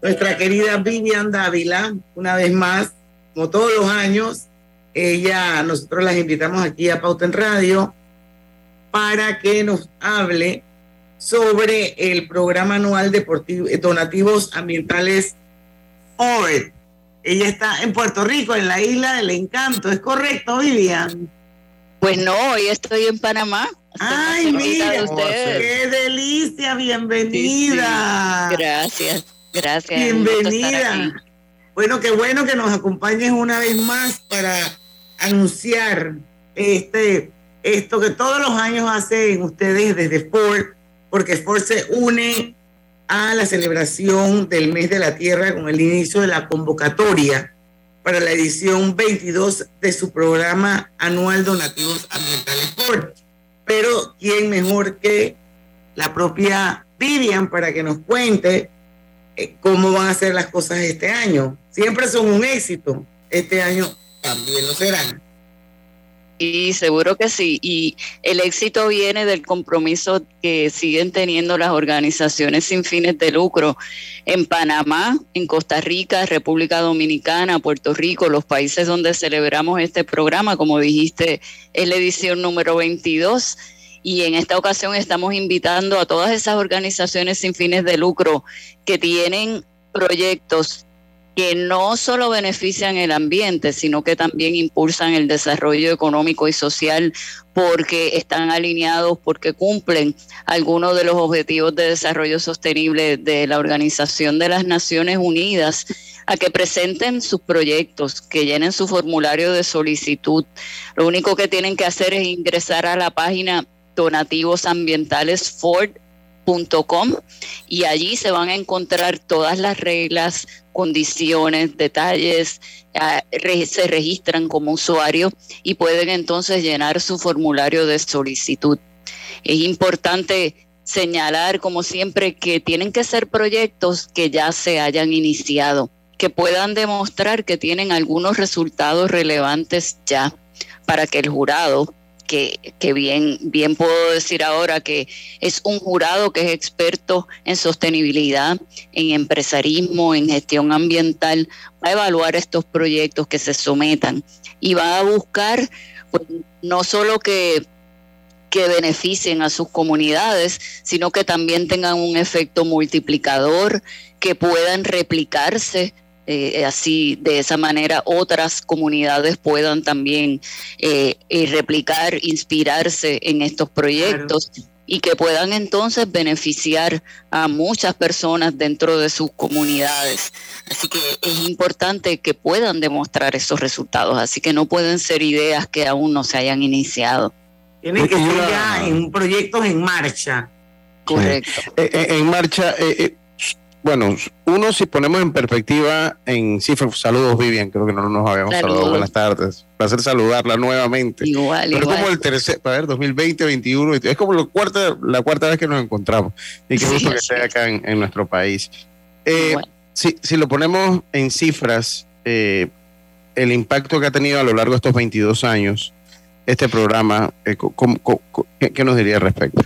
nuestra querida Vivian Dávila, una vez más, como todos los años, ella, nosotros las invitamos aquí a Pauta en Radio para que nos hable sobre el programa anual deportivo, eh, donativos ambientales Ford. Ella está en Puerto Rico, en la isla del encanto. ¿Es correcto, Vivian? Pues no, hoy estoy en Panamá. Ay, mira, qué delicia, bienvenida. Gracias, gracias. Bienvenida. Bueno, qué bueno que nos acompañes una vez más para anunciar este esto que todos los años hacen ustedes desde Ford, porque Ford se une a la celebración del mes de la Tierra con el inicio de la convocatoria para la edición 22 de su programa anual Donativos Ambientales Ford. Pero, ¿quién mejor que la propia Vivian para que nos cuente cómo van a ser las cosas este año? Siempre son un éxito. Este año también lo serán. Y seguro que sí. Y el éxito viene del compromiso que siguen teniendo las organizaciones sin fines de lucro en Panamá, en Costa Rica, República Dominicana, Puerto Rico, los países donde celebramos este programa. Como dijiste, es la edición número 22. Y en esta ocasión estamos invitando a todas esas organizaciones sin fines de lucro que tienen proyectos que no solo benefician el ambiente, sino que también impulsan el desarrollo económico y social porque están alineados, porque cumplen algunos de los objetivos de desarrollo sostenible de la Organización de las Naciones Unidas, a que presenten sus proyectos, que llenen su formulario de solicitud. Lo único que tienen que hacer es ingresar a la página donativos ambientales Ford y allí se van a encontrar todas las reglas, condiciones, detalles, se registran como usuario y pueden entonces llenar su formulario de solicitud. Es importante señalar, como siempre, que tienen que ser proyectos que ya se hayan iniciado, que puedan demostrar que tienen algunos resultados relevantes ya para que el jurado que, bien, bien puedo decir ahora que es un jurado que es experto en sostenibilidad, en empresarismo, en gestión ambiental, va a evaluar estos proyectos que se sometan y va a buscar pues, no solo que que beneficien a sus comunidades, sino que también tengan un efecto multiplicador, que puedan replicarse eh, así de esa manera otras comunidades puedan también eh, eh, replicar, inspirarse en estos proyectos. y que puedan entonces beneficiar a muchas personas dentro de sus comunidades. Así que es importante que puedan demostrar esos resultados, así que no pueden ser ideas que aún no se hayan iniciado. Tienen que ser ya en proyectos en marcha. Correcto. en marcha, bueno, uno si ponemos en perspectiva en cifras, saludos Vivian, creo que no nos habíamos saludado, buenas tardes, placer saludarla nuevamente. Igual, Pero es como el tercer, a ver, 2020, 21, es como la cuarta, la cuarta vez que nos encontramos. Y qué gusto que esté acá en, nuestro país. Eh, si, si, lo ponemos en cifras, eh, el impacto que ha tenido a lo largo de estos 22 años este programa, eh, qué nos diría al respecto?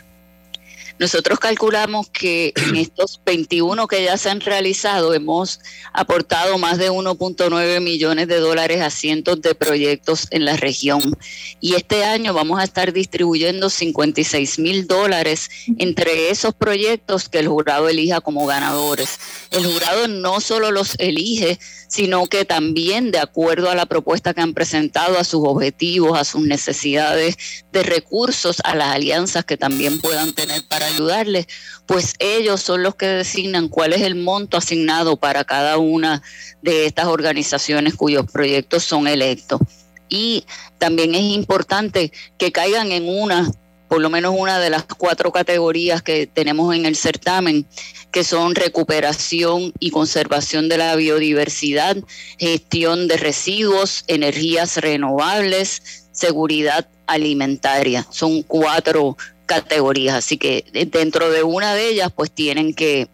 Nosotros calculamos que en estos 21 que ya se han realizado hemos aportado más de 1.9 millones de dólares a cientos de proyectos en la región. Y este año vamos a estar distribuyendo 56 mil dólares entre esos proyectos que el jurado elija como ganadores. El jurado no solo los elige, sino que también de acuerdo a la propuesta que han presentado, a sus objetivos, a sus necesidades de recursos, a las alianzas que también puedan tener para ayudarles, pues ellos son los que designan cuál es el monto asignado para cada una de estas organizaciones cuyos proyectos son electos. Y también es importante que caigan en una por lo menos una de las cuatro categorías que tenemos en el certamen, que son recuperación y conservación de la biodiversidad, gestión de residuos, energías renovables, seguridad alimentaria. Son cuatro categorías, así que dentro de una de ellas pues tienen que,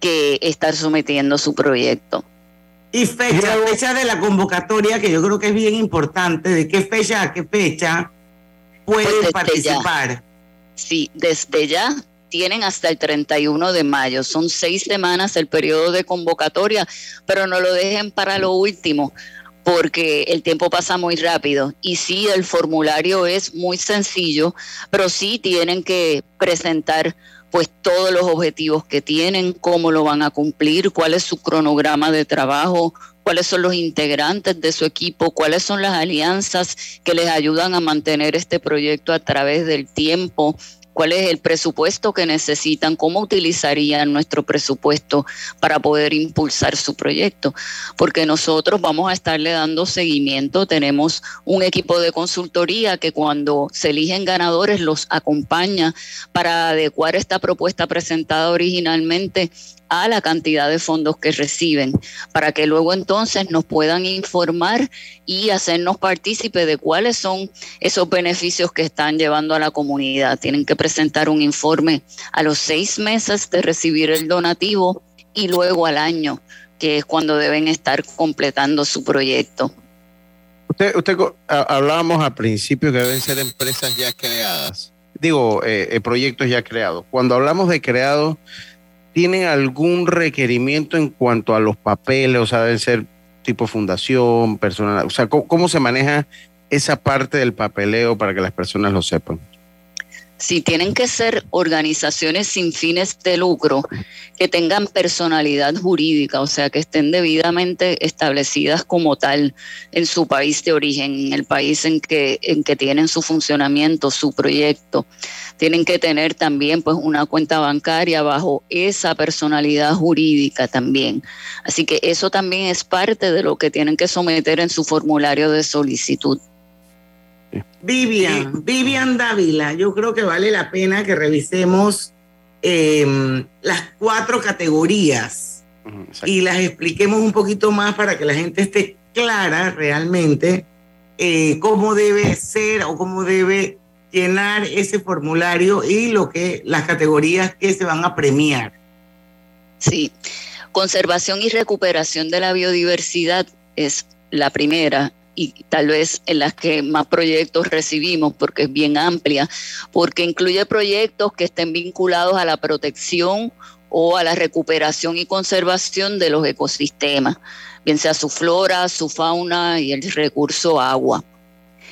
que estar sometiendo su proyecto. Y fecha, fecha de la convocatoria, que yo creo que es bien importante, de qué fecha a qué fecha pueden pues participar. Sí, desde ya tienen hasta el 31 de mayo. Son seis semanas el periodo de convocatoria, pero no lo dejen para lo último porque el tiempo pasa muy rápido. Y sí, el formulario es muy sencillo, pero sí tienen que presentar pues todos los objetivos que tienen, cómo lo van a cumplir, cuál es su cronograma de trabajo, cuáles son los integrantes de su equipo, cuáles son las alianzas que les ayudan a mantener este proyecto a través del tiempo, cuál es el presupuesto que necesitan, cómo utilizarían nuestro presupuesto para poder impulsar su proyecto, porque nosotros vamos a estarle dando seguimiento, tenemos un equipo de consultoría que cuando se eligen ganadores los acompaña para adecuar esta propuesta presentada originalmente a la cantidad de fondos que reciben, para que luego entonces nos puedan informar y hacernos partícipe de cuáles son esos beneficios que están llevando a la comunidad. Tienen que un informe a los seis meses de recibir el donativo y luego al año, que es cuando deben estar completando su proyecto. Usted, usted hablábamos al principio que deben ser empresas ya creadas, digo, eh, eh, proyectos ya creados. Cuando hablamos de creados, ¿tienen algún requerimiento en cuanto a los papeles? O sea, deben ser tipo fundación, personal. O sea, ¿cómo, se maneja esa parte del papeleo para que las personas lo sepan? Sí, tienen que ser organizaciones sin fines de lucro que tengan personalidad jurídica, o sea, que estén debidamente establecidas como tal en su país de origen, en el país en que, en que tienen su funcionamiento, su proyecto tienen que tener también pues una cuenta bancaria bajo esa personalidad jurídica también. Así que eso también es parte de lo que tienen que someter en su formulario de solicitud. Vivian, Vivian Dávila, yo creo que vale la pena que revisemos em, las cuatro categorías y las expliquemos un poquito más para que la gente esté clara realmente eh, cómo debe ser o cómo debe llenar ese formulario y lo que las categorías que se van a premiar. Sí, conservación y recuperación de la biodiversidad es la primera y tal vez en las que más proyectos recibimos porque es bien amplia, porque incluye proyectos que estén vinculados a la protección o a la recuperación y conservación de los ecosistemas, bien sea su flora, su fauna y el recurso agua.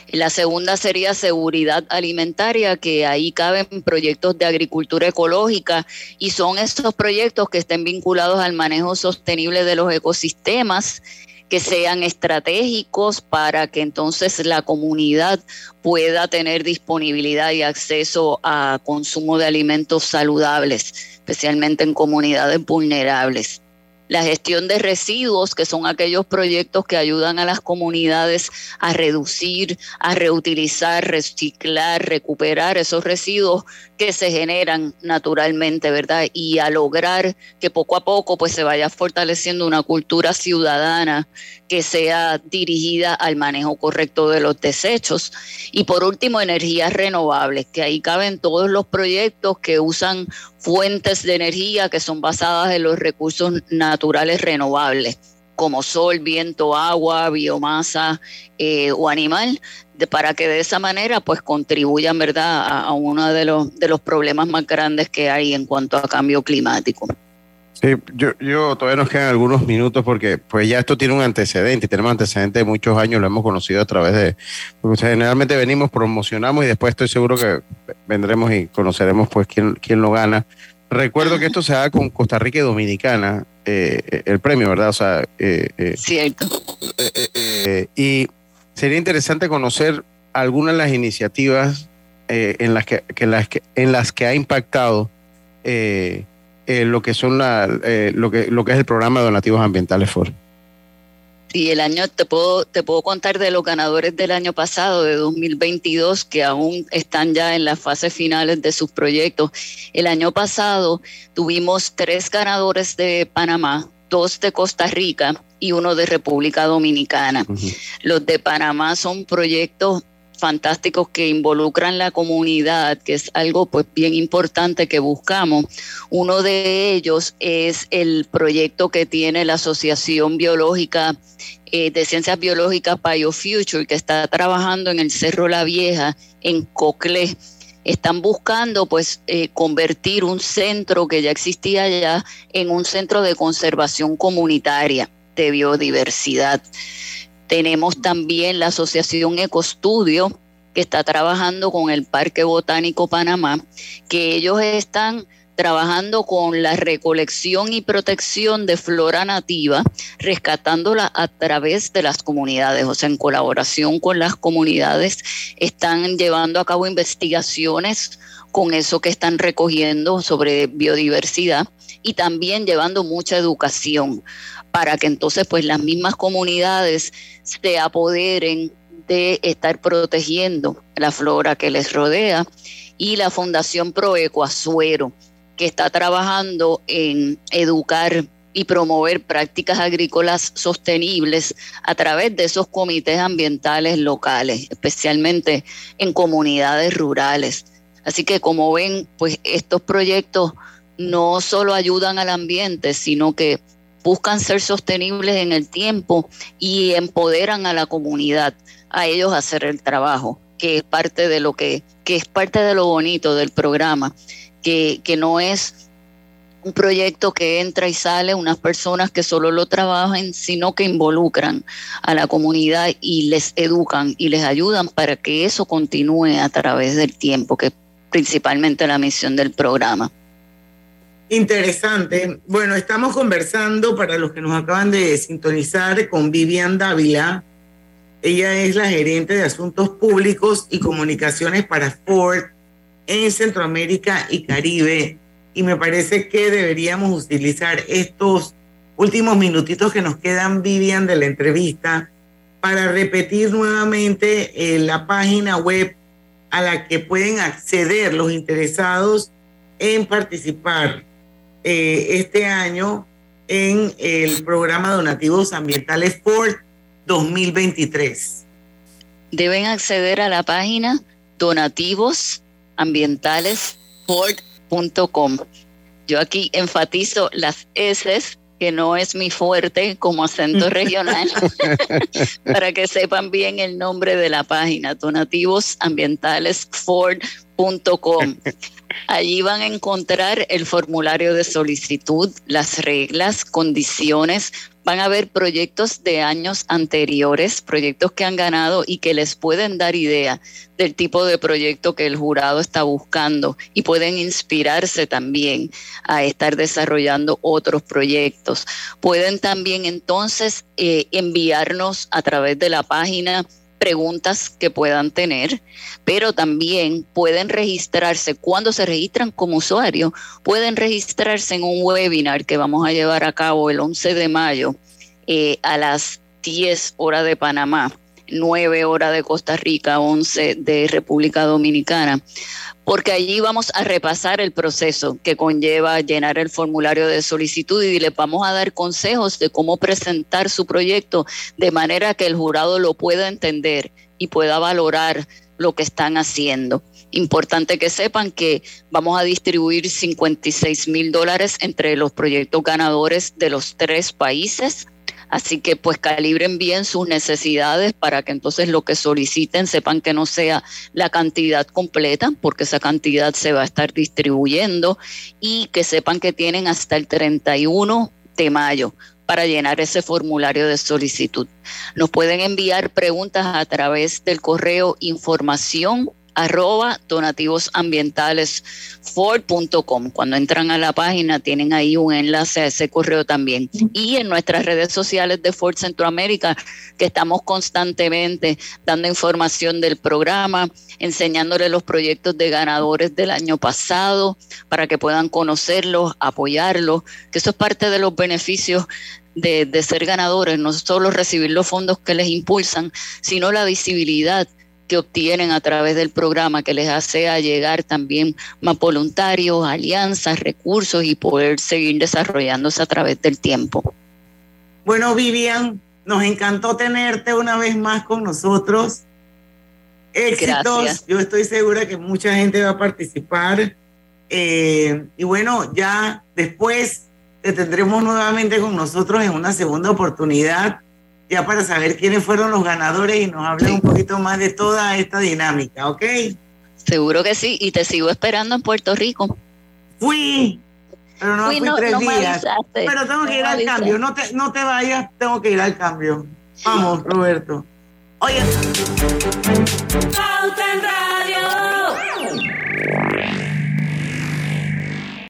La segunda sería seguridad alimentaria, que ahí caben proyectos de agricultura ecológica y son estos proyectos que estén vinculados al manejo sostenible de los ecosistemas que sean estratégicos para que entonces la comunidad pueda tener disponibilidad y acceso a consumo de alimentos saludables, especialmente en comunidades vulnerables la gestión de residuos, que son aquellos proyectos que ayudan a las comunidades a reducir, a reutilizar, reciclar, recuperar esos residuos que se generan naturalmente, ¿verdad? Y a lograr que poco a poco pues se vaya fortaleciendo una cultura ciudadana que sea dirigida al manejo correcto de los desechos. Y por último, energías renovables, que ahí caben todos los proyectos que usan fuentes de energía que son basadas en los recursos naturales renovables como sol, viento, agua, biomasa eh, o animal, para que de esa manera pues contribuyan verdad a, uno de los, de los problemas más grandes que hay en cuanto a cambio climático. Sí, yo, yo todavía nos quedan algunos minutos porque pues ya esto tiene un antecedente, tenemos antecedentes de muchos años, lo hemos conocido a través de, porque generalmente venimos, promocionamos y después estoy seguro que vendremos y conoceremos pues quién, quién lo gana. Recuerdo que esto se da con Costa Rica y Dominicana, eh, el premio, ¿verdad? O sea, eh, eh cierto. Eh, y sería interesante conocer algunas de las iniciativas en las que, las que, en las que ha impactado eh, eh, lo que son la, eh, lo que lo que es el programa de donativos ambientales FOR. Sí, el año te puedo te puedo contar de los ganadores del año pasado de 2022 que aún están ya en las fases finales de sus proyectos. El año pasado tuvimos tres ganadores de Panamá, dos de Costa Rica y uno de República Dominicana. Los de Panamá son proyectos fantásticos que involucran la comunidad, que es algo pues bien importante que buscamos. Uno de ellos es el proyecto que tiene la Asociación Biológica eh, de Ciencias Biológicas BioFuture, que está trabajando en el Cerro La Vieja, en Coclé. están buscando pues eh, convertir un centro que ya existía ya en un centro de conservación comunitaria de biodiversidad. Tenemos también la Asociación Ecostudio, que está trabajando con el Parque Botánico Panamá, que ellos están trabajando con la recolección y protección de flora nativa, rescatándola a través de las comunidades, o sea, en colaboración con las comunidades, están llevando a cabo investigaciones con eso que están recogiendo sobre biodiversidad y también llevando mucha educación para que entonces pues las mismas comunidades se apoderen de estar protegiendo la flora que les rodea y la Fundación Proecoazuero, que está trabajando en educar y promover prácticas agrícolas sostenibles a través de esos comités ambientales locales, especialmente en comunidades rurales. Así que como ven, pues estos proyectos no solo ayudan al ambiente, sino que buscan ser sostenibles en el tiempo y empoderan a la comunidad a ellos hacer el trabajo, que es parte de lo que, que es parte de lo bonito del programa, que, que no es un proyecto que entra y sale, unas personas que solo lo trabajan, sino que involucran a la comunidad y les educan y les ayudan para que eso continúe a través del tiempo, que es principalmente la misión del programa. Interesante. Bueno, estamos conversando para los que nos acaban de sintonizar con Vivian Dávila. Ella es la gerente de Asuntos Públicos y Comunicaciones para Ford en Centroamérica y Caribe. Y me parece que deberíamos utilizar estos últimos minutitos que nos quedan, Vivian, de la entrevista, para repetir nuevamente eh, la página web a la que pueden acceder los interesados en participar eh, este año en el programa Donativos Ambientales Ford 2023. Deben acceder a la página donativosambientalesford.com. Yo aquí enfatizo las S que no es mi fuerte como acento regional, para que sepan bien el nombre de la página, donativosambientalesford.com. Allí van a encontrar el formulario de solicitud, las reglas, condiciones. Van a ver proyectos de años anteriores, proyectos que han ganado y que les pueden dar idea del tipo de proyecto que el jurado está buscando y pueden inspirarse también a estar desarrollando otros proyectos. Pueden también entonces eh, enviarnos a través de la página preguntas que puedan tener, pero también pueden registrarse, cuando se registran como usuario, pueden registrarse en un webinar que vamos a llevar a cabo el 11 de mayo eh, a las 10 horas de Panamá, 9 horas de Costa Rica, 11 de República Dominicana, porque allí vamos a repasar el proceso que conlleva llenar el formulario de solicitud y le vamos a dar consejos de cómo presentar su proyecto de manera que el jurado lo pueda entender y pueda valorar lo que están haciendo. Importante que sepan que vamos a distribuir 56 mil dólares entre los proyectos ganadores de los tres países Así que pues calibren bien sus necesidades para que entonces lo que soliciten sepan que no sea la cantidad completa, porque esa cantidad se va a estar distribuyendo y que sepan que tienen hasta el 31 de mayo para llenar ese formulario de solicitud. Nos pueden enviar preguntas a través del correo información arroba donativosambientalesford.com. Cuando entran a la página tienen ahí un enlace a ese correo también. Y en nuestras redes sociales de Ford Centroamérica, que estamos constantemente dando información del programa, enseñándole los proyectos de ganadores del año pasado para que puedan conocerlos, apoyarlos, que eso es parte de los beneficios de, de, ser ganadores, no solo recibir los fondos que les impulsan, sino la visibilidad que obtienen a través del programa que les hace llegar también más voluntarios, alianzas, recursos y poder seguir desarrollándose a través del tiempo. Bueno, Vivian, nos encantó tenerte una vez más con nosotros. Éxitos. Yo estoy segura que mucha gente va a participar. Eh, y bueno, ya después te tendremos nuevamente con nosotros en una segunda oportunidad ya para saber quiénes fueron los ganadores y nos hablen un poquito más de toda esta dinámica, ¿ok? Seguro que sí, y te sigo esperando en Puerto Rico. Fui, pero no fui, tres días. Pero tengo que ir al cambio, no te, no te vayas, tengo que ir al cambio. Vamos, Roberto. Oye.